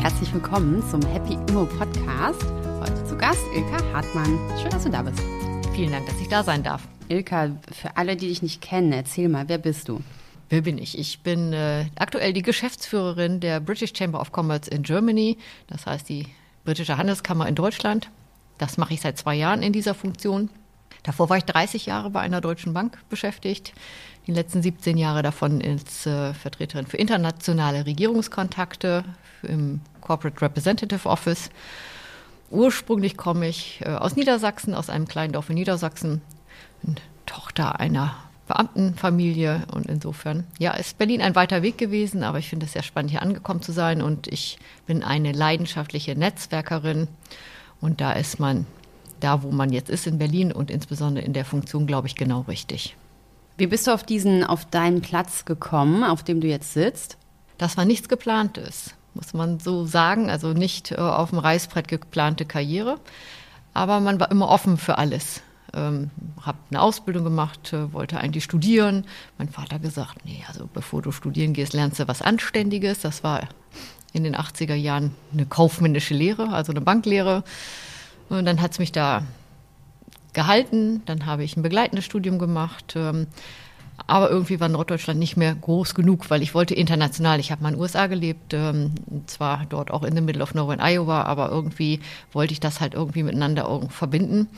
Herzlich willkommen zum Happy Immo Podcast. Heute zu Gast Ilka Hartmann. Schön, dass du da bist. Vielen Dank, dass ich da sein darf. Ilka, für alle, die dich nicht kennen, erzähl mal, wer bist du? Wer bin ich? Ich bin äh, aktuell die Geschäftsführerin der British Chamber of Commerce in Germany, das heißt die britische Handelskammer in Deutschland. Das mache ich seit zwei Jahren in dieser Funktion. Davor war ich 30 Jahre bei einer deutschen Bank beschäftigt. Die letzten 17 Jahre davon als äh, Vertreterin für internationale Regierungskontakte im Corporate Representative Office. Ursprünglich komme ich äh, aus Niedersachsen, aus einem kleinen Dorf in Niedersachsen, Tochter einer Beamtenfamilie und insofern, ja, ist Berlin ein weiter Weg gewesen, aber ich finde es sehr spannend, hier angekommen zu sein und ich bin eine leidenschaftliche Netzwerkerin und da ist man da, wo man jetzt ist in Berlin und insbesondere in der Funktion, glaube ich, genau richtig. Wie bist du auf diesen, auf deinen Platz gekommen, auf dem du jetzt sitzt? Das war nichts geplantes, muss man so sagen, also nicht äh, auf dem Reißbrett geplante Karriere, aber man war immer offen für alles ähm, habe eine Ausbildung gemacht, äh, wollte eigentlich studieren. Mein Vater gesagt, nee, also bevor du studieren gehst, lernst du was Anständiges. Das war in den 80er Jahren eine kaufmännische Lehre, also eine Banklehre. Und dann hat es mich da gehalten. Dann habe ich ein begleitendes Studium gemacht. Ähm, aber irgendwie war Norddeutschland nicht mehr groß genug, weil ich wollte international. Ich habe mal in den USA gelebt, ähm, zwar dort auch in the middle of nowhere in Iowa, aber irgendwie wollte ich das halt irgendwie miteinander verbinden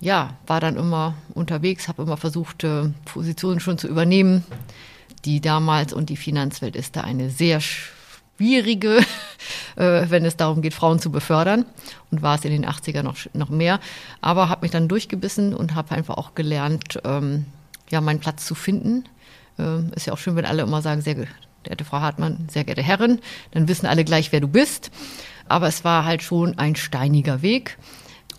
ja, war dann immer unterwegs, habe immer versucht, äh, Positionen schon zu übernehmen. Die damals und die Finanzwelt ist da eine sehr schwierige, äh, wenn es darum geht, Frauen zu befördern. Und war es in den 80er noch, noch mehr. Aber habe mich dann durchgebissen und habe einfach auch gelernt, ähm, ja, meinen Platz zu finden. Ähm, ist ja auch schön, wenn alle immer sagen, sehr geehrte Frau Hartmann, sehr geehrte Herren, dann wissen alle gleich, wer du bist. Aber es war halt schon ein steiniger Weg.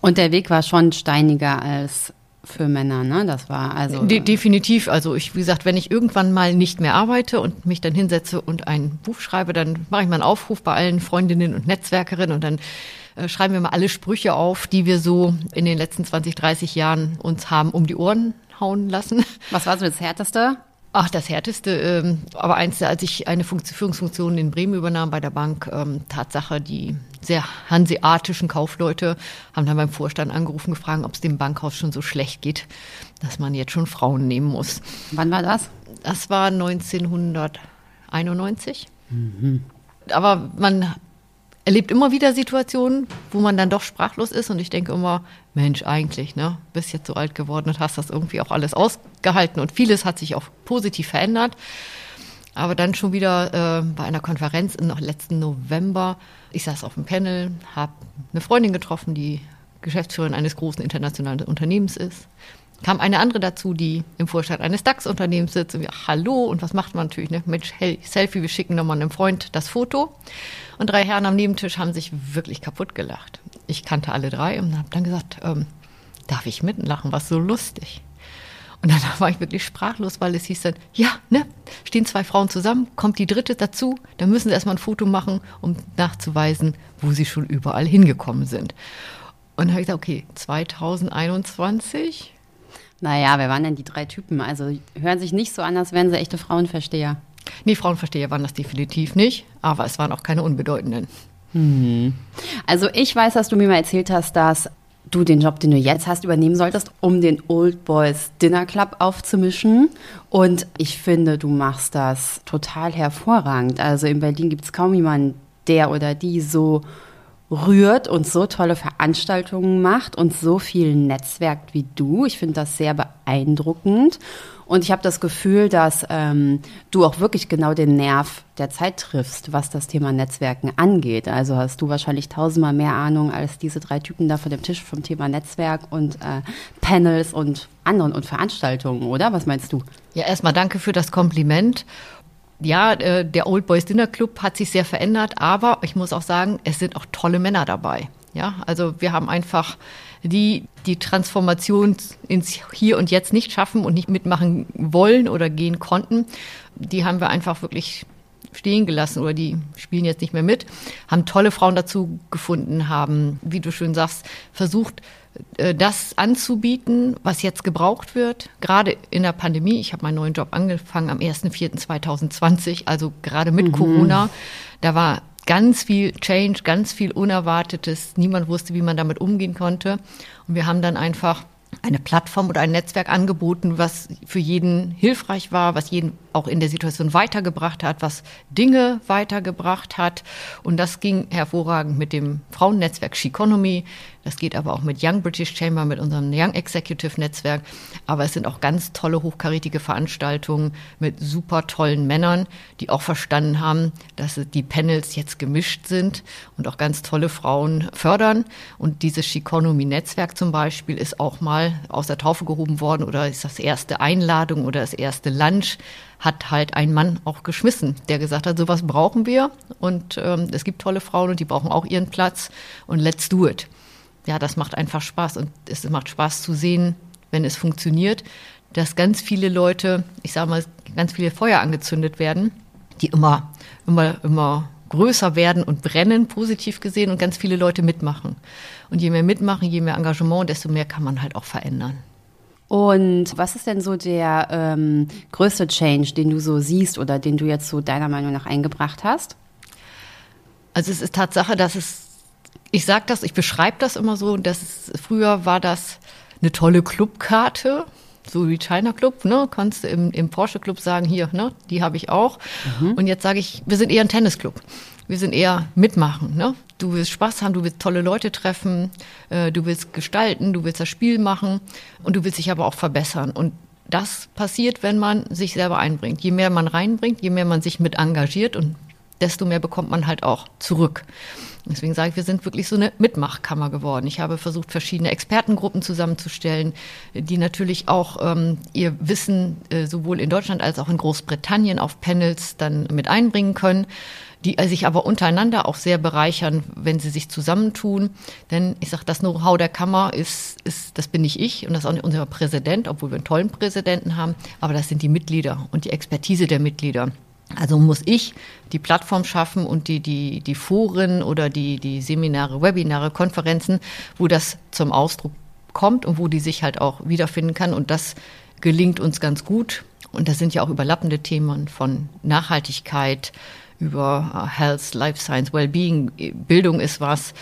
Und der Weg war schon steiniger als für Männer, ne? Das war also. De definitiv. Also ich, wie gesagt, wenn ich irgendwann mal nicht mehr arbeite und mich dann hinsetze und ein Buch schreibe, dann mache ich mal einen Aufruf bei allen Freundinnen und Netzwerkerinnen und dann äh, schreiben wir mal alle Sprüche auf, die wir so in den letzten 20, 30 Jahren uns haben um die Ohren hauen lassen. Was war so das Härteste? Ach, das Härteste, ähm, aber eins, als ich eine Funktion, Führungsfunktion in Bremen übernahm bei der Bank, ähm, Tatsache, die sehr hanseatischen Kaufleute haben dann beim Vorstand angerufen, gefragt, ob es dem Bankhaus schon so schlecht geht, dass man jetzt schon Frauen nehmen muss. Wann war das? Das war 1991. Mhm. Aber man erlebt immer wieder Situationen, wo man dann doch sprachlos ist und ich denke immer, Mensch, eigentlich, ne, bist jetzt so alt geworden und hast das irgendwie auch alles ausgehalten und vieles hat sich auch positiv verändert. Aber dann schon wieder äh, bei einer Konferenz im letzten November, ich saß auf dem Panel, habe eine Freundin getroffen, die Geschäftsführerin eines großen internationalen Unternehmens ist. Kam eine andere dazu, die im Vorstand eines DAX-Unternehmens sitzt und wir, hallo, und was macht man natürlich, ne? Hey, Selfie, wir schicken nochmal einem Freund das Foto. Und drei Herren am Nebentisch haben sich wirklich kaputt gelacht. Ich kannte alle drei und habe dann gesagt, ähm, darf ich mitlachen, was so lustig. Und dann war ich wirklich sprachlos, weil es hieß dann, ja, ne, stehen zwei Frauen zusammen, kommt die dritte dazu, dann müssen sie erstmal ein Foto machen, um nachzuweisen, wo sie schon überall hingekommen sind. Und dann habe ich gesagt, okay, 2021. Naja, wer waren denn die drei Typen? Also hören sich nicht so an, als wären sie echte Frauenversteher. Nee, Frauenversteher waren das definitiv nicht, aber es waren auch keine unbedeutenden. Mhm. Also ich weiß, dass du mir mal erzählt hast, dass du den Job, den du jetzt hast, übernehmen solltest, um den Old Boys Dinner Club aufzumischen. Und ich finde, du machst das total hervorragend. Also in Berlin gibt es kaum jemanden, der oder die so rührt und so tolle Veranstaltungen macht und so viel netzwerkt wie du. Ich finde das sehr beeindruckend. Und ich habe das Gefühl, dass ähm, du auch wirklich genau den Nerv der Zeit triffst, was das Thema Netzwerken angeht. Also hast du wahrscheinlich tausendmal mehr Ahnung als diese drei Typen da vor dem Tisch vom Thema Netzwerk und äh, Panels und anderen und Veranstaltungen, oder? Was meinst du? Ja, erstmal danke für das Kompliment. Ja, äh, der Old Boys Dinner Club hat sich sehr verändert, aber ich muss auch sagen, es sind auch tolle Männer dabei. Ja, also wir haben einfach die die Transformation ins Hier und Jetzt nicht schaffen und nicht mitmachen wollen oder gehen konnten, die haben wir einfach wirklich stehen gelassen oder die spielen jetzt nicht mehr mit, haben tolle Frauen dazu gefunden, haben, wie du schön sagst, versucht, das anzubieten, was jetzt gebraucht wird, gerade in der Pandemie. Ich habe meinen neuen Job angefangen am 1.4.2020, also gerade mit mhm. Corona. Da war ganz viel Change, ganz viel Unerwartetes. Niemand wusste, wie man damit umgehen konnte. Und wir haben dann einfach eine Plattform oder ein Netzwerk angeboten, was für jeden hilfreich war, was jeden auch in der Situation weitergebracht hat, was Dinge weitergebracht hat. Und das ging hervorragend mit dem Frauennetzwerk Sheconomy. Das geht aber auch mit Young British Chamber, mit unserem Young Executive Netzwerk. Aber es sind auch ganz tolle, hochkarätige Veranstaltungen mit super tollen Männern, die auch verstanden haben, dass die Panels jetzt gemischt sind und auch ganz tolle Frauen fördern. Und dieses Sheconomy-Netzwerk zum Beispiel ist auch mal aus der Taufe gehoben worden oder ist das erste Einladung oder das erste Lunch hat halt ein Mann auch geschmissen, der gesagt hat, sowas brauchen wir und ähm, es gibt tolle Frauen und die brauchen auch ihren Platz und let's do it. Ja, das macht einfach Spaß und es macht Spaß zu sehen, wenn es funktioniert, dass ganz viele Leute, ich sage mal, ganz viele Feuer angezündet werden, die immer, immer, immer größer werden und brennen, positiv gesehen, und ganz viele Leute mitmachen. Und je mehr mitmachen, je mehr Engagement, desto mehr kann man halt auch verändern. Und was ist denn so der ähm, größte Change, den du so siehst oder den du jetzt so deiner Meinung nach eingebracht hast? Also es ist Tatsache, dass es, ich sage das, ich beschreibe das immer so, dass es, früher war das eine tolle Clubkarte, so wie China Club, ne? Kannst du im, im Porsche Club sagen, hier, ne, die habe ich auch. Mhm. Und jetzt sage ich, wir sind eher ein Tennisclub. Wir sind eher mitmachen, ne? Du willst Spaß haben, du willst tolle Leute treffen, äh, du willst gestalten, du willst das Spiel machen und du willst dich aber auch verbessern. Und das passiert, wenn man sich selber einbringt. Je mehr man reinbringt, je mehr man sich mit engagiert und desto mehr bekommt man halt auch zurück. Deswegen sage ich, wir sind wirklich so eine Mitmachkammer geworden. Ich habe versucht, verschiedene Expertengruppen zusammenzustellen, die natürlich auch ähm, ihr Wissen äh, sowohl in Deutschland als auch in Großbritannien auf Panels dann mit einbringen können die sich aber untereinander auch sehr bereichern, wenn sie sich zusammentun. Denn ich sage, das Know-how der Kammer ist, ist, das bin nicht ich und das ist auch nicht unser Präsident, obwohl wir einen tollen Präsidenten haben, aber das sind die Mitglieder und die Expertise der Mitglieder. Also muss ich die Plattform schaffen und die, die, die Foren oder die, die Seminare, Webinare, Konferenzen, wo das zum Ausdruck kommt und wo die sich halt auch wiederfinden kann. Und das gelingt uns ganz gut. Und das sind ja auch überlappende Themen von Nachhaltigkeit, über äh, Health, Life Science, Wellbeing, Bildung ist was.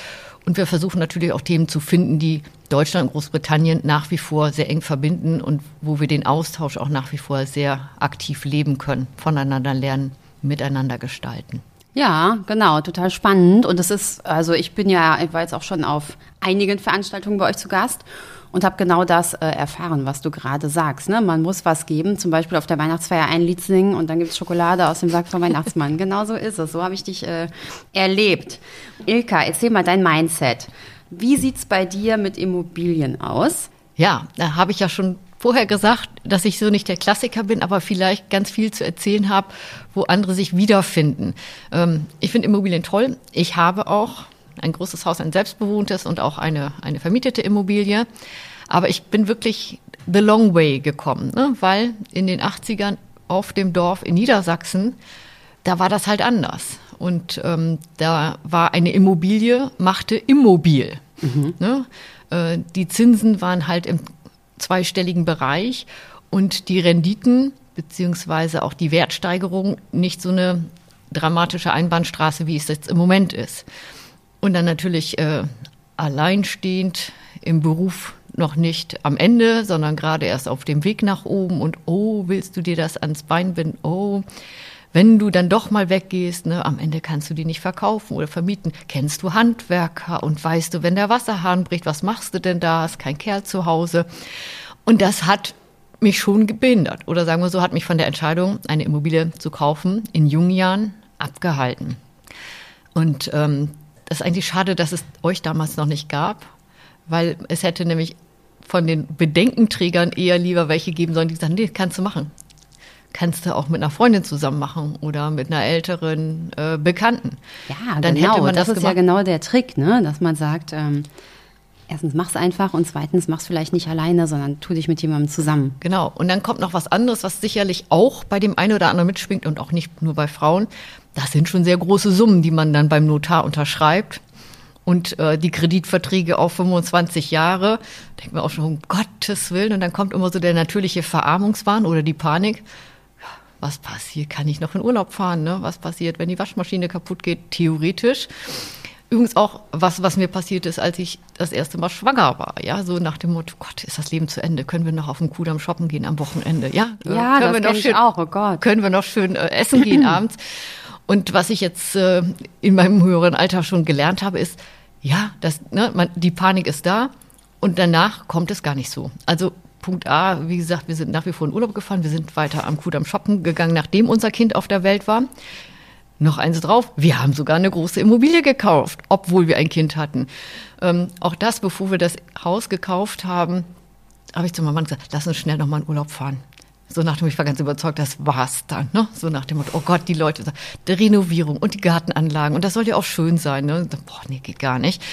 Und wir versuchen natürlich auch Themen zu finden, die Deutschland und Großbritannien nach wie vor sehr eng verbinden und wo wir den Austausch auch nach wie vor sehr aktiv leben können, voneinander lernen, miteinander gestalten. Ja, genau, total spannend. Und es ist, also ich bin ja, ich war jetzt auch schon auf einigen Veranstaltungen bei euch zu Gast und habe genau das äh, erfahren, was du gerade sagst. Ne? Man muss was geben, zum Beispiel auf der Weihnachtsfeier ein Lied singen und dann gibt es Schokolade aus dem Sack vom Weihnachtsmann. genau so ist es. So habe ich dich äh, erlebt. Ilka, erzähl mal dein Mindset. Wie sieht es bei dir mit Immobilien aus? Ja, da habe ich ja schon vorher gesagt, dass ich so nicht der Klassiker bin, aber vielleicht ganz viel zu erzählen habe, wo andere sich wiederfinden. Ähm, ich finde Immobilien toll. Ich habe auch ein großes Haus, ein selbstbewohntes und auch eine, eine vermietete Immobilie. Aber ich bin wirklich the long way gekommen, ne? weil in den 80ern auf dem Dorf in Niedersachsen, da war das halt anders. Und ähm, da war eine Immobilie, machte immobil. Mhm. Ne? Äh, die Zinsen waren halt im zweistelligen Bereich und die Renditen beziehungsweise auch die Wertsteigerung nicht so eine dramatische Einbahnstraße, wie es jetzt im Moment ist. Und dann natürlich äh, alleinstehend im Beruf noch nicht am Ende, sondern gerade erst auf dem Weg nach oben und oh, willst du dir das ans Bein binden? Oh, wenn du dann doch mal weggehst, ne, am Ende kannst du die nicht verkaufen oder vermieten. Kennst du Handwerker und weißt du, wenn der Wasserhahn bricht, was machst du denn da? Hast kein Kerl zu Hause. Und das hat mich schon gebindert oder sagen wir so, hat mich von der Entscheidung, eine Immobilie zu kaufen, in jungen Jahren abgehalten. Und ähm, das ist eigentlich schade, dass es euch damals noch nicht gab, weil es hätte nämlich von den Bedenkenträgern eher lieber welche geben sollen, die sagen, nee, kannst du machen. Kannst du auch mit einer Freundin zusammen machen oder mit einer älteren äh, Bekannten. Ja, dann genau. hätte man das, das ist gemacht. ja genau der Trick, ne? dass man sagt, ähm, erstens mach's einfach und zweitens mach's vielleicht nicht alleine, sondern tu dich mit jemandem zusammen. Genau. Und dann kommt noch was anderes, was sicherlich auch bei dem einen oder anderen mitschwingt und auch nicht nur bei Frauen. Das sind schon sehr große Summen, die man dann beim Notar unterschreibt. und äh, die Kreditverträge auf 25 Jahre. Denkt man auch schon, um Gottes Willen. Und dann kommt immer so der natürliche Verarmungswahn oder die Panik. Was passiert? Kann ich noch in Urlaub fahren? Ne? Was passiert, wenn die Waschmaschine kaputt geht? Theoretisch. Übrigens auch was, was mir passiert ist, als ich das erste Mal schwanger war. Ja, so nach dem Motto, Gott, ist das Leben zu Ende? Können wir noch auf dem Kudamm shoppen gehen am Wochenende? Ja, ja können das wir noch schön, auch, oh Gott. Können wir noch schön äh, essen gehen abends? Und was ich jetzt äh, in meinem höheren Alter schon gelernt habe, ist, ja, das, ne, man, die Panik ist da und danach kommt es gar nicht so. Also Punkt A, wie gesagt, wir sind nach wie vor in Urlaub gefahren, wir sind weiter am Kudamm shoppen gegangen, nachdem unser Kind auf der Welt war. Noch eins drauf, wir haben sogar eine große Immobilie gekauft, obwohl wir ein Kind hatten. Ähm, auch das, bevor wir das Haus gekauft haben, habe ich zu meinem Mann gesagt, lass uns schnell nochmal in Urlaub fahren. So nach dem, ich war ganz überzeugt, das war's dann. Ne? So nach dem Motto, oh Gott, die Leute, die Renovierung und die Gartenanlagen und das soll ja auch schön sein. Ne? Boah, nee, geht gar nicht.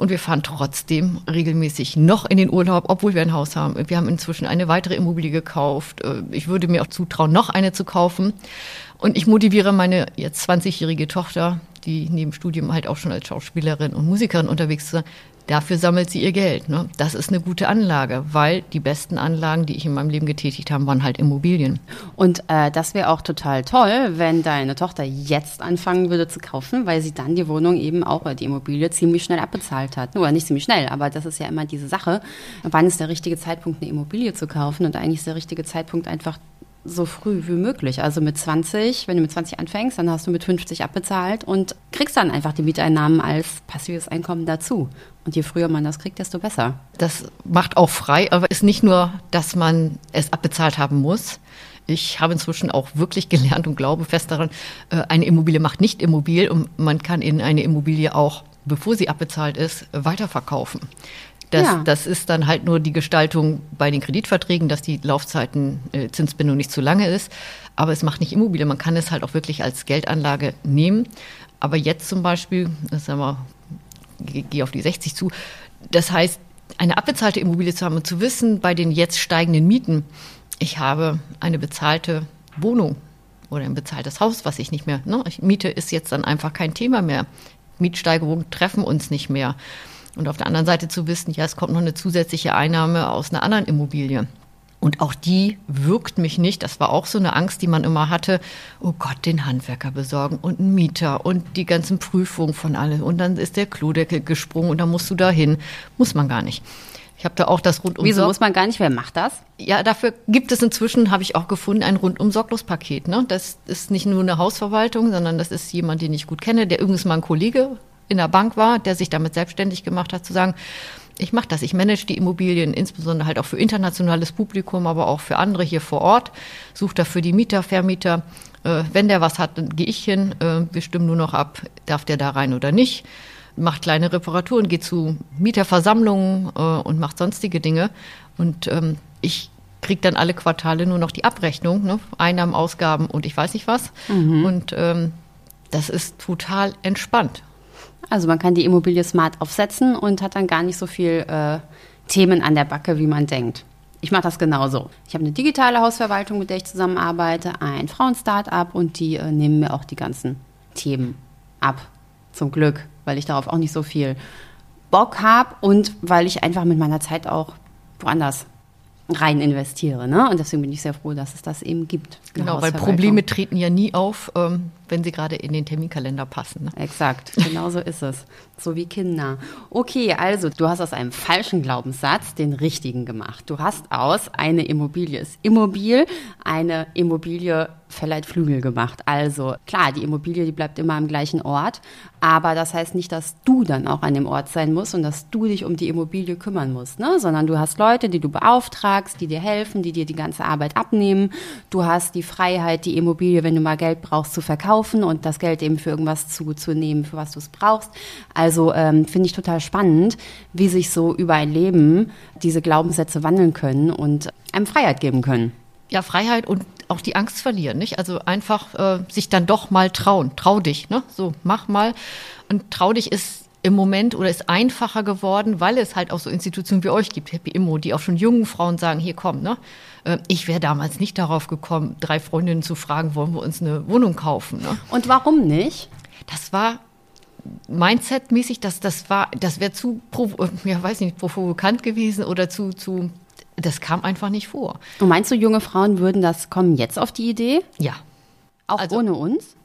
Und wir fahren trotzdem regelmäßig noch in den Urlaub, obwohl wir ein Haus haben. Wir haben inzwischen eine weitere Immobilie gekauft. Äh, ich würde mir auch zutrauen, noch eine zu kaufen. Und ich motiviere meine jetzt 20-jährige Tochter, die neben Studium halt auch schon als Schauspielerin und Musikerin unterwegs ist, dafür sammelt sie ihr Geld. Ne? Das ist eine gute Anlage, weil die besten Anlagen, die ich in meinem Leben getätigt habe, waren halt Immobilien. Und äh, das wäre auch total toll, wenn deine Tochter jetzt anfangen würde zu kaufen, weil sie dann die Wohnung eben auch, die Immobilie ziemlich schnell abbezahlt hat. Oder nicht ziemlich schnell, aber das ist ja immer diese Sache. Wann ist der richtige Zeitpunkt, eine Immobilie zu kaufen? Und eigentlich ist der richtige Zeitpunkt einfach so früh wie möglich. Also mit 20, wenn du mit 20 anfängst, dann hast du mit 50 abbezahlt und kriegst dann einfach die Mieteinnahmen als passives Einkommen dazu. Und je früher man das kriegt, desto besser. Das macht auch frei, aber ist nicht nur, dass man es abbezahlt haben muss. Ich habe inzwischen auch wirklich gelernt und glaube fest daran, äh, eine Immobilie macht nicht immobil und man kann in eine Immobilie auch, bevor sie abbezahlt ist, weiterverkaufen. Das, ja. das ist dann halt nur die Gestaltung bei den Kreditverträgen, dass die Laufzeiten äh, Zinsbindung nicht zu lange ist. Aber es macht nicht Immobilie. Man kann es halt auch wirklich als Geldanlage nehmen. Aber jetzt zum Beispiel, sagen wir, gehe auf die 60 zu. Das heißt, eine abbezahlte Immobilie zu haben und zu wissen, bei den jetzt steigenden Mieten, ich habe eine bezahlte Wohnung oder ein bezahltes Haus, was ich nicht mehr, ne? Miete ist jetzt dann einfach kein Thema mehr. Mietsteigerungen treffen uns nicht mehr. Und auf der anderen Seite zu wissen, ja, es kommt noch eine zusätzliche Einnahme aus einer anderen Immobilie. Und auch die wirkt mich nicht. Das war auch so eine Angst, die man immer hatte. Oh Gott, den Handwerker besorgen und einen Mieter und die ganzen Prüfungen von allem. Und dann ist der Klodeckel gesprungen und dann musst du da hin. Muss man gar nicht. Ich habe da auch das rundum. Wieso muss man gar nicht? Wer macht das? Ja, dafür gibt es inzwischen, habe ich auch gefunden, ein rundum Sorglospaket. Ne? Das ist nicht nur eine Hausverwaltung, sondern das ist jemand, den ich gut kenne, der übrigens mal ein Kollege in der Bank war, der sich damit selbstständig gemacht hat, zu sagen, ich mache das, ich manage die Immobilien, insbesondere halt auch für internationales Publikum, aber auch für andere hier vor Ort, suche dafür die Mieter, Vermieter. Äh, wenn der was hat, dann gehe ich hin, äh, wir stimmen nur noch ab, darf der da rein oder nicht, macht kleine Reparaturen, geht zu Mieterversammlungen äh, und macht sonstige Dinge. Und ähm, ich kriege dann alle Quartale nur noch die Abrechnung, ne? Einnahmen, Ausgaben und ich weiß nicht was. Mhm. Und ähm, das ist total entspannt. Also man kann die Immobilie smart aufsetzen und hat dann gar nicht so viel äh, Themen an der Backe, wie man denkt. Ich mache das genauso. Ich habe eine digitale Hausverwaltung, mit der ich zusammenarbeite, ein Frauen-Startup und die äh, nehmen mir auch die ganzen Themen ab. Zum Glück, weil ich darauf auch nicht so viel Bock habe und weil ich einfach mit meiner Zeit auch woanders rein investiere. Ne? Und deswegen bin ich sehr froh, dass es das eben gibt. Genau, weil Probleme treten ja nie auf, ähm, wenn sie gerade in den Terminkalender passen. Ne? Exakt, genau so ist es. So wie Kinder. Okay, also du hast aus einem falschen Glaubenssatz den richtigen gemacht. Du hast aus eine Immobilie ist immobil, eine Immobilie verleiht Flügel gemacht. Also klar, die Immobilie, die bleibt immer am gleichen Ort, aber das heißt nicht, dass du dann auch an dem Ort sein musst und dass du dich um die Immobilie kümmern musst, ne? sondern du hast Leute, die du beauftragst, die dir helfen, die dir die ganze Arbeit abnehmen. Du hast die Freiheit, die Immobilie, wenn du mal Geld brauchst, zu verkaufen und das Geld eben für irgendwas zu, zu nehmen, für was du es brauchst. Also ähm, finde ich total spannend, wie sich so über ein Leben diese Glaubenssätze wandeln können und einem Freiheit geben können. Ja, Freiheit und auch die Angst verlieren, nicht? Also einfach äh, sich dann doch mal trauen. Trau dich, ne? So, mach mal. Und trau dich ist im Moment oder ist einfacher geworden, weil es halt auch so Institutionen wie euch gibt, Happy Immo, die auch schon jungen Frauen sagen, hier komm, ne? Äh, ich wäre damals nicht darauf gekommen, drei Freundinnen zu fragen, wollen wir uns eine Wohnung kaufen. Ne? Und warum nicht? Das war Mindset-mäßig, das, das war, das wäre zu, ja, weiß nicht, provokant gewesen oder zu, zu, das kam einfach nicht vor. Und meinst du, junge Frauen würden das kommen jetzt auf die Idee? Ja. Auch also, ohne uns?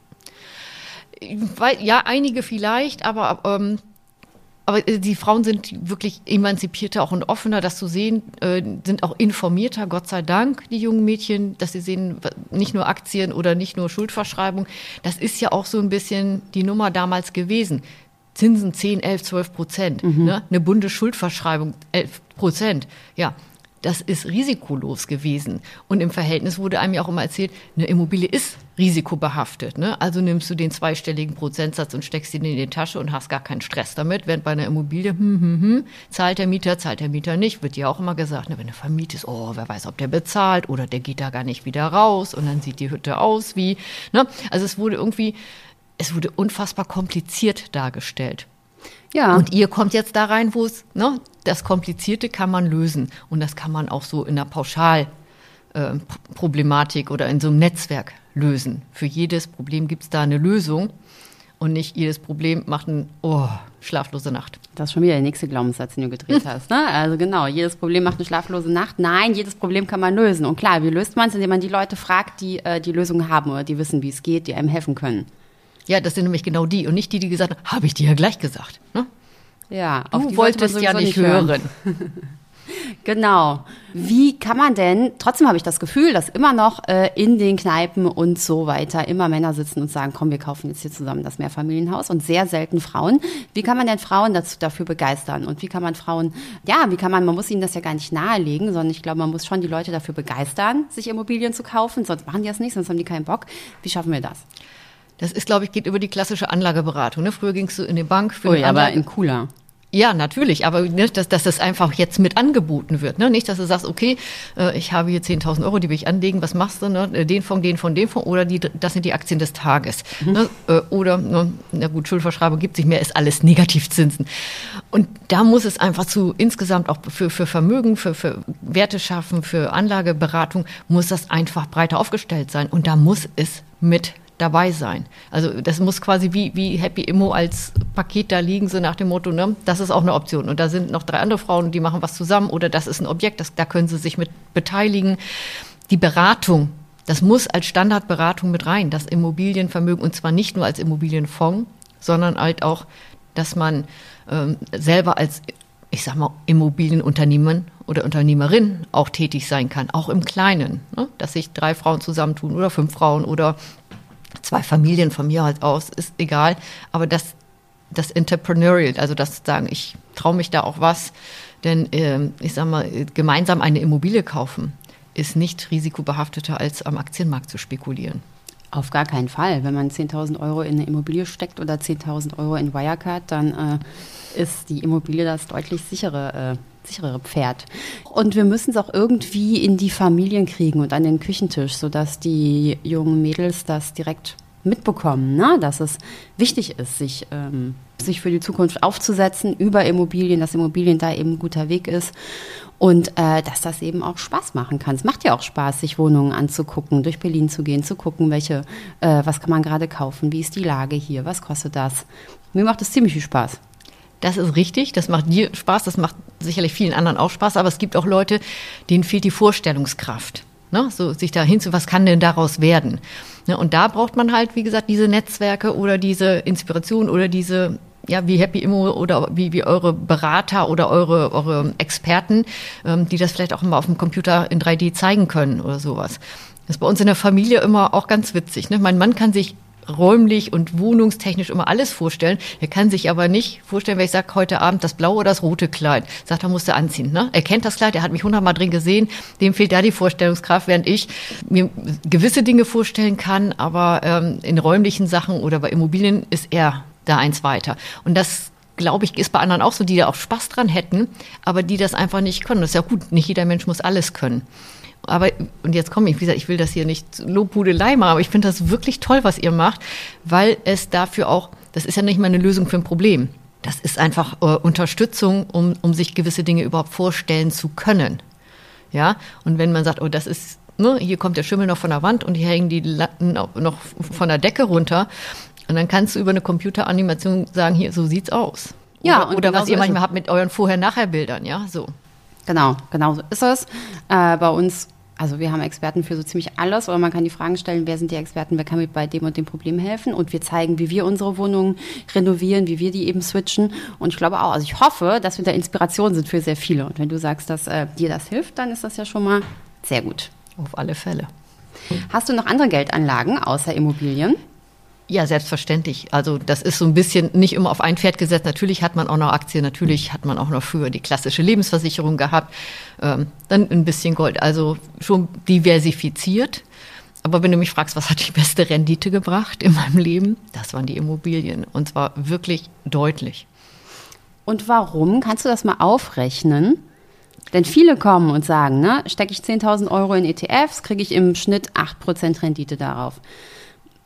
Ja, einige vielleicht, aber ähm, aber äh, die Frauen sind wirklich emanzipierter auch und offener, das zu sehen, äh, sind auch informierter, Gott sei Dank, die jungen Mädchen, dass sie sehen, nicht nur Aktien oder nicht nur Schuldverschreibung. Das ist ja auch so ein bisschen die Nummer damals gewesen. Zinsen 10, 11, 12 Prozent, mhm. ne? eine Bundesschuldverschreibung 11 Prozent. Ja, das ist risikolos gewesen. Und im Verhältnis wurde einem ja auch immer erzählt, eine Immobilie ist risikobehaftet. Ne? Also nimmst du den zweistelligen Prozentsatz und steckst ihn in die Tasche und hast gar keinen Stress damit. Während bei einer Immobilie, hm, hm, hm, zahlt der Mieter, zahlt der Mieter nicht, wird dir auch immer gesagt, ne, wenn du vermietest, oh, wer weiß, ob der bezahlt oder der geht da gar nicht wieder raus und dann sieht die Hütte aus wie. Ne? Also es wurde irgendwie, es wurde unfassbar kompliziert dargestellt. Ja. Und ihr kommt jetzt da rein, wo es, ne, das Komplizierte kann man lösen. Und das kann man auch so in der Pauschalproblematik äh, oder in so einem Netzwerk lösen. Für jedes Problem gibt es da eine Lösung. Und nicht jedes Problem macht eine oh, schlaflose Nacht. Das ist schon wieder der nächste Glaubenssatz, den du gedreht hast. Ne? Also genau, jedes Problem macht eine schlaflose Nacht. Nein, jedes Problem kann man lösen. Und klar, wie löst man es? Indem man die Leute fragt, die äh, die Lösung haben oder die wissen, wie es geht, die einem helfen können. Ja, das sind nämlich genau die und nicht die, die gesagt haben, habe ich dir ja gleich gesagt. Ne? Ja, du wolltest ja nicht hören. hören. Genau. Wie kann man denn, trotzdem habe ich das Gefühl, dass immer noch äh, in den Kneipen und so weiter immer Männer sitzen und sagen, komm, wir kaufen jetzt hier zusammen das Mehrfamilienhaus und sehr selten Frauen. Wie kann man denn Frauen dazu, dafür begeistern? Und wie kann man Frauen, ja, wie kann man, man muss ihnen das ja gar nicht nahelegen, sondern ich glaube, man muss schon die Leute dafür begeistern, sich Immobilien zu kaufen, sonst machen die das nicht, sonst haben die keinen Bock. Wie schaffen wir das? Das ist, glaube ich, geht über die klassische Anlageberatung. Ne? Früher gingst du in die Bank für Ui, aber in cooler. Ja, natürlich, aber ne, dass, dass das einfach jetzt mit angeboten wird. Ne? Nicht, dass du sagst, okay, äh, ich habe hier 10.000 Euro, die will ich anlegen, was machst du? Ne? Den Fonds, den von dem Fonds oder die, das sind die Aktien des Tages. Mhm. Ne? Äh, oder, ne, na gut, Schuldverschreibung gibt sich mehr, ist alles Negativzinsen. Und da muss es einfach zu insgesamt auch für, für Vermögen, für, für Werte schaffen, für Anlageberatung, muss das einfach breiter aufgestellt sein. Und da muss es mit dabei sein. Also das muss quasi wie, wie Happy Immo als Paket da liegen, so nach dem Motto, ne, das ist auch eine Option. Und da sind noch drei andere Frauen, die machen was zusammen oder das ist ein Objekt, das, da können sie sich mit beteiligen. Die Beratung, das muss als Standardberatung mit rein, das Immobilienvermögen und zwar nicht nur als Immobilienfonds, sondern halt auch, dass man ähm, selber als ich sag mal, Immobilienunternehmen oder Unternehmerin auch tätig sein kann, auch im Kleinen, ne? dass sich drei Frauen zusammentun oder fünf Frauen oder zwei Familien von mir halt aus, ist egal. Aber das, das Entrepreneurial, also das sagen, ich traue mich da auch was, denn äh, ich sag mal, gemeinsam eine Immobilie kaufen ist nicht risikobehafteter als am Aktienmarkt zu spekulieren. Auf gar keinen Fall. Wenn man 10.000 Euro in eine Immobilie steckt oder 10.000 Euro in Wirecard, dann äh, ist die Immobilie das deutlich sichere, äh, sicherere Pferd. Und wir müssen es auch irgendwie in die Familien kriegen und an den Küchentisch, sodass die jungen Mädels das direkt mitbekommen, ne? dass es wichtig ist, sich, ähm, sich für die Zukunft aufzusetzen über Immobilien, dass Immobilien da eben ein guter Weg ist und äh, dass das eben auch Spaß machen kann. Es macht ja auch Spaß, sich Wohnungen anzugucken, durch Berlin zu gehen, zu gucken, welche, äh, was kann man gerade kaufen, wie ist die Lage hier, was kostet das. Mir macht es ziemlich viel Spaß. Das ist richtig, das macht dir Spaß, das macht sicherlich vielen anderen auch Spaß, aber es gibt auch Leute, denen fehlt die Vorstellungskraft. Ne? So sich da hinzu, was kann denn daraus werden? Ne? Und da braucht man halt, wie gesagt, diese Netzwerke oder diese Inspiration oder diese ja, wie Happy Immo oder wie, wie eure Berater oder eure, eure Experten, ähm, die das vielleicht auch immer auf dem Computer in 3D zeigen können oder sowas. Das ist bei uns in der Familie immer auch ganz witzig. Ne? Mein Mann kann sich räumlich und wohnungstechnisch immer alles vorstellen. Er kann sich aber nicht vorstellen, wenn ich sage, heute Abend das blaue oder das rote Kleid. Sagt, er musste anziehen. Ne? Er kennt das Kleid, er hat mich hundertmal drin gesehen. Dem fehlt da die Vorstellungskraft, während ich mir gewisse Dinge vorstellen kann, aber ähm, in räumlichen Sachen oder bei Immobilien ist er da eins weiter. Und das glaube ich, ist bei anderen auch so, die da auch Spaß dran hätten, aber die das einfach nicht können. Das ist ja gut, nicht jeder Mensch muss alles können. Aber, und jetzt komme ich, wie gesagt, ich will das hier nicht Lobhudelei machen, aber ich finde das wirklich toll, was ihr macht, weil es dafür auch, das ist ja nicht mal eine Lösung für ein Problem. Das ist einfach äh, Unterstützung, um, um sich gewisse Dinge überhaupt vorstellen zu können. Ja, und wenn man sagt, oh, das ist, ne, hier kommt der Schimmel noch von der Wand und hier hängen die Latten noch von der Decke runter, Und dann kannst du über eine Computeranimation sagen, hier, so sieht's aus. Ja, oder, oder was ihr manchmal habt mit euren Vorher-Nachher-Bildern, ja, so. Genau, genau so ist es. Äh, bei uns, also wir haben Experten für so ziemlich alles, oder man kann die Fragen stellen, wer sind die Experten, wer kann mir bei dem und dem Problem helfen und wir zeigen, wie wir unsere Wohnungen renovieren, wie wir die eben switchen und ich glaube auch, also ich hoffe, dass wir da Inspiration sind für sehr viele und wenn du sagst, dass äh, dir das hilft, dann ist das ja schon mal sehr gut. Auf alle Fälle. Hast du noch andere Geldanlagen außer Immobilien? Ja, selbstverständlich. Also das ist so ein bisschen nicht immer auf ein Pferd gesetzt. Natürlich hat man auch noch Aktien, natürlich hat man auch noch früher die klassische Lebensversicherung gehabt, ähm, dann ein bisschen Gold. Also schon diversifiziert. Aber wenn du mich fragst, was hat die beste Rendite gebracht in meinem Leben, das waren die Immobilien. Und zwar wirklich deutlich. Und warum? Kannst du das mal aufrechnen? Denn viele kommen und sagen, ne, stecke ich 10.000 Euro in ETFs, kriege ich im Schnitt 8% Rendite darauf.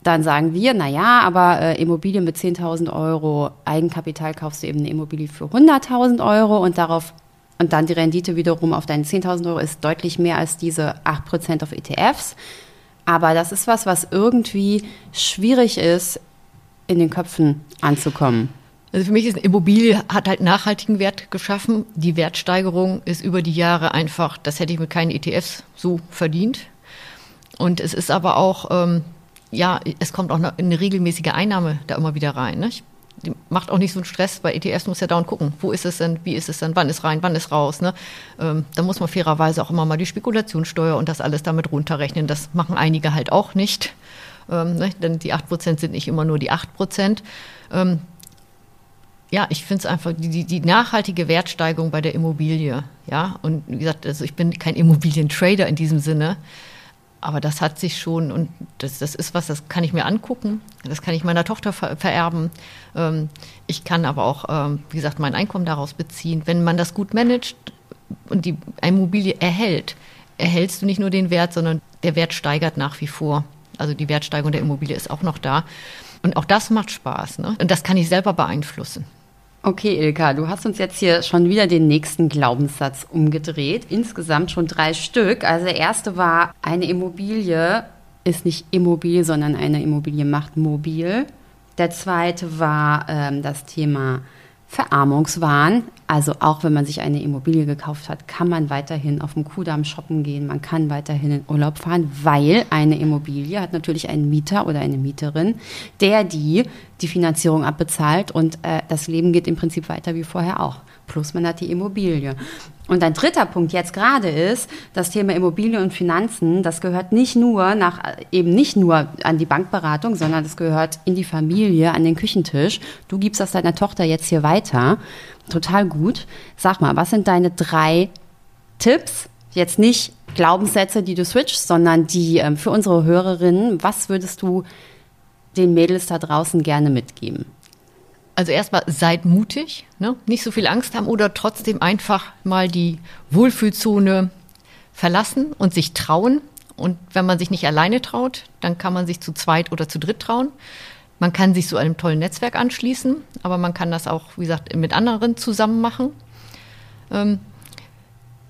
Dann sagen wir, na ja, aber äh, Immobilien mit 10.000 Euro Eigenkapital kaufst du eben eine Immobilie für 100.000 Euro und darauf und dann die Rendite wiederum auf deine 10.000 Euro ist deutlich mehr als diese 8% auf ETFs. Aber das ist was, was irgendwie schwierig ist, in den Köpfen anzukommen. Also für mich ist eine Immobilie hat halt nachhaltigen Wert geschaffen. Die Wertsteigerung ist über die Jahre einfach, das hätte ich mit keinen ETFs so verdient. Und es ist aber auch ähm, ja, es kommt auch eine, regelmäßige Einnahme da immer wieder rein. Ne? Die macht auch nicht so einen Stress, bei ETFs muss ja dauernd gucken, wo ist es denn, wie ist es denn, wann ist rein, wann ist raus. Ne? Ähm, da muss man fairerweise auch immer mal die Spekulationssteuer und das alles damit runterrechnen. Das machen einige halt auch nicht. Ähm, ne? Denn die 8% sind nicht immer nur die 8%. Ähm, ja, ich finde es einfach die, die nachhaltige Wertsteigerung bei der Immobilie. Ja, und wie gesagt, also ich bin kein Immobilientrader in diesem Sinne. Aber das hat sich schon, und das, das ist was, das kann ich mir angucken, das kann ich meiner Tochter ver vererben. Ähm, ich kann aber auch, ähm, wie gesagt, mein Einkommen daraus beziehen. Wenn man das gut managt und die Immobilie erhält, erhältst du nicht nur den Wert, sondern der Wert steigert nach wie vor. Also die Wertsteigerung der Immobilie ist auch noch da. Und auch das macht Spaß. Ne? Und das kann ich selber beeinflussen. Okay, Ilka, du hast uns jetzt hier schon wieder den nächsten Glaubenssatz umgedreht. Insgesamt schon drei Stück. Also der erste war, eine Immobilie ist nicht immobil, sondern eine Immobilie macht mobil. Der zweite war ähm, das Thema Verarmungswahn. Also auch wenn man sich eine Immobilie gekauft hat, kann man weiterhin auf dem Kudamm shoppen gehen, man kann weiterhin in Urlaub fahren, weil eine Immobilie hat natürlich einen Mieter oder eine Mieterin, der die die Finanzierung abbezahlt und äh, das Leben geht im Prinzip weiter wie vorher auch. Plus man hat die Immobilie. Und ein dritter Punkt jetzt gerade ist, das Thema Immobilie und Finanzen, das gehört nicht nur nach, eben nicht nur an die Bankberatung, sondern das gehört in die Familie, an den Küchentisch. Du gibst das deiner Tochter jetzt hier weiter. Total gut. Sag mal, was sind deine drei Tipps? Jetzt nicht Glaubenssätze, die du switchst, sondern die ähm, für unsere Hörerinnen, was würdest du den Mädels da draußen gerne mitgeben? Also erstmal seid mutig, ne? nicht so viel Angst haben oder trotzdem einfach mal die Wohlfühlzone verlassen und sich trauen. Und wenn man sich nicht alleine traut, dann kann man sich zu zweit oder zu dritt trauen. Man kann sich so einem tollen Netzwerk anschließen, aber man kann das auch, wie gesagt, mit anderen zusammen machen. Ähm,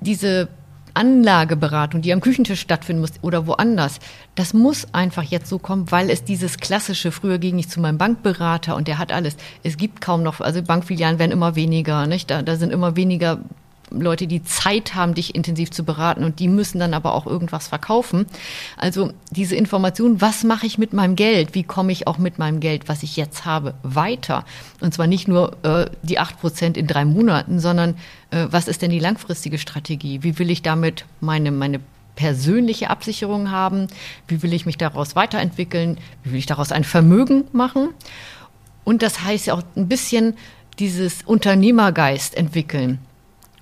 diese Anlageberatung, die am Küchentisch stattfinden muss oder woanders, das muss einfach jetzt so kommen, weil es dieses klassische, früher ging ich zu meinem Bankberater und der hat alles. Es gibt kaum noch, also Bankfilialen werden immer weniger, nicht? Da, da sind immer weniger Leute, die Zeit haben, dich intensiv zu beraten und die müssen dann aber auch irgendwas verkaufen. Also diese Information, was mache ich mit meinem Geld? Wie komme ich auch mit meinem Geld, was ich jetzt habe, weiter? Und zwar nicht nur äh, die acht Prozent in drei Monaten, sondern äh, was ist denn die langfristige Strategie? Wie will ich damit meine, meine persönliche Absicherung haben? Wie will ich mich daraus weiterentwickeln? Wie will ich daraus ein Vermögen machen? Und das heißt ja auch ein bisschen dieses Unternehmergeist entwickeln.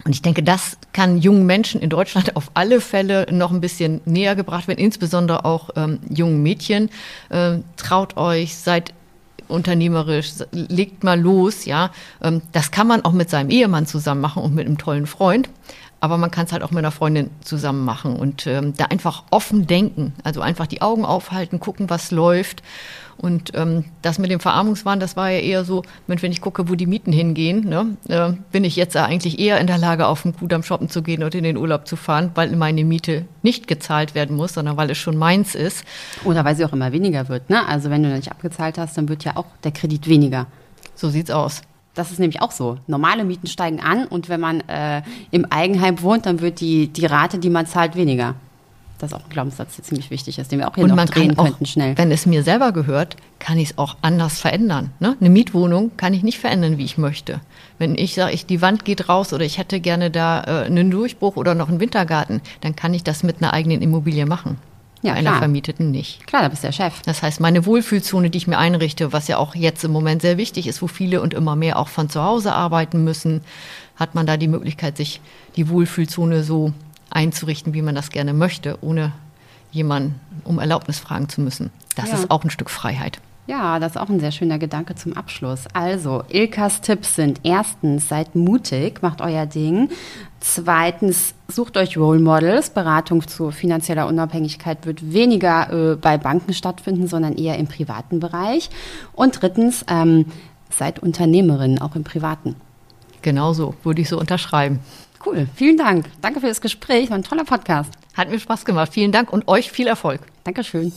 Und ich denke, das kann jungen Menschen in Deutschland auf alle Fälle noch ein bisschen näher gebracht werden, insbesondere auch ähm, jungen Mädchen. Ähm, traut euch, seid unternehmerisch, legt mal los, ja. Ähm, das kann man auch mit seinem Ehemann zusammen machen und mit einem tollen Freund. aber man kann es halt auch mit einer Freundin zusammen machen und ähm, da einfach offen denken. Also einfach die Augen aufhalten, gucken, was läuft. Und ähm, das mit dem Verarmungswahn, das war ja eher so, wenn ich gucke, wo die Mieten hingehen, ne, äh, bin ich jetzt eigentlich eher in der Lage, auf dem Kudamm shoppen zu gehen und in den Urlaub zu fahren, weil meine Miete nicht gezahlt werden muss, sondern weil es schon meins ist. Oder weil sie auch immer weniger wird. Ne? Also wenn du nicht abgezahlt hast, dann wird ja auch der Kredit weniger. So sieht's aus. Das ist nämlich auch so. Normale Mieten steigen an und wenn man äh, im Eigenheim wohnt, dann wird die, die Rate, die man zahlt, weniger. Das ist auch ein Glaubenssatz, der ziemlich wichtig ist, den wir auch hier und noch man drehen kann auch, könnten schnell. Wenn es mir selber gehört, kann ich es auch anders verändern. Ne? Eine Mietwohnung kann ich nicht verändern, wie ich möchte. Wenn ich sage, ich, die Wand geht raus oder ich hätte gerne da äh, einen Durchbruch oder noch einen Wintergarten, dann kann ich das mit einer eigenen Immobilie machen. Ja, einer klar. vermieteten nicht. Klar, da bist du der Chef. Das heißt, meine Wohlfühlzone, die ich mir einrichte, was ja auch jetzt im Moment sehr wichtig ist, wo viele und immer mehr auch von zu Hause arbeiten müssen, hat man da die Möglichkeit, sich die Wohlfühlzone so einzurichten, wie man das gerne möchte, ohne jemanden um Erlaubnis fragen zu müssen. Das Ja. ist auch ein Stück Freiheit. Ja, das ist auch ein sehr schöner Gedanke zum Abschluss. Also, Ilkas Tipps sind erstens, seid mutig, macht euer Ding. Zweitens, sucht euch Role Models. Beratung zu finanzieller Unabhängigkeit wird weniger äh, bei Banken stattfinden, sondern eher im privaten Bereich. Und drittens, ähm, seid Unternehmerin, auch im privaten. Genauso würde ich so unterschreiben. Cool, vielen Dank. Danke für das Gespräch, war ein toller Podcast. Hat mir Spaß gemacht. Vielen Dank und euch viel Erfolg. Dankeschön.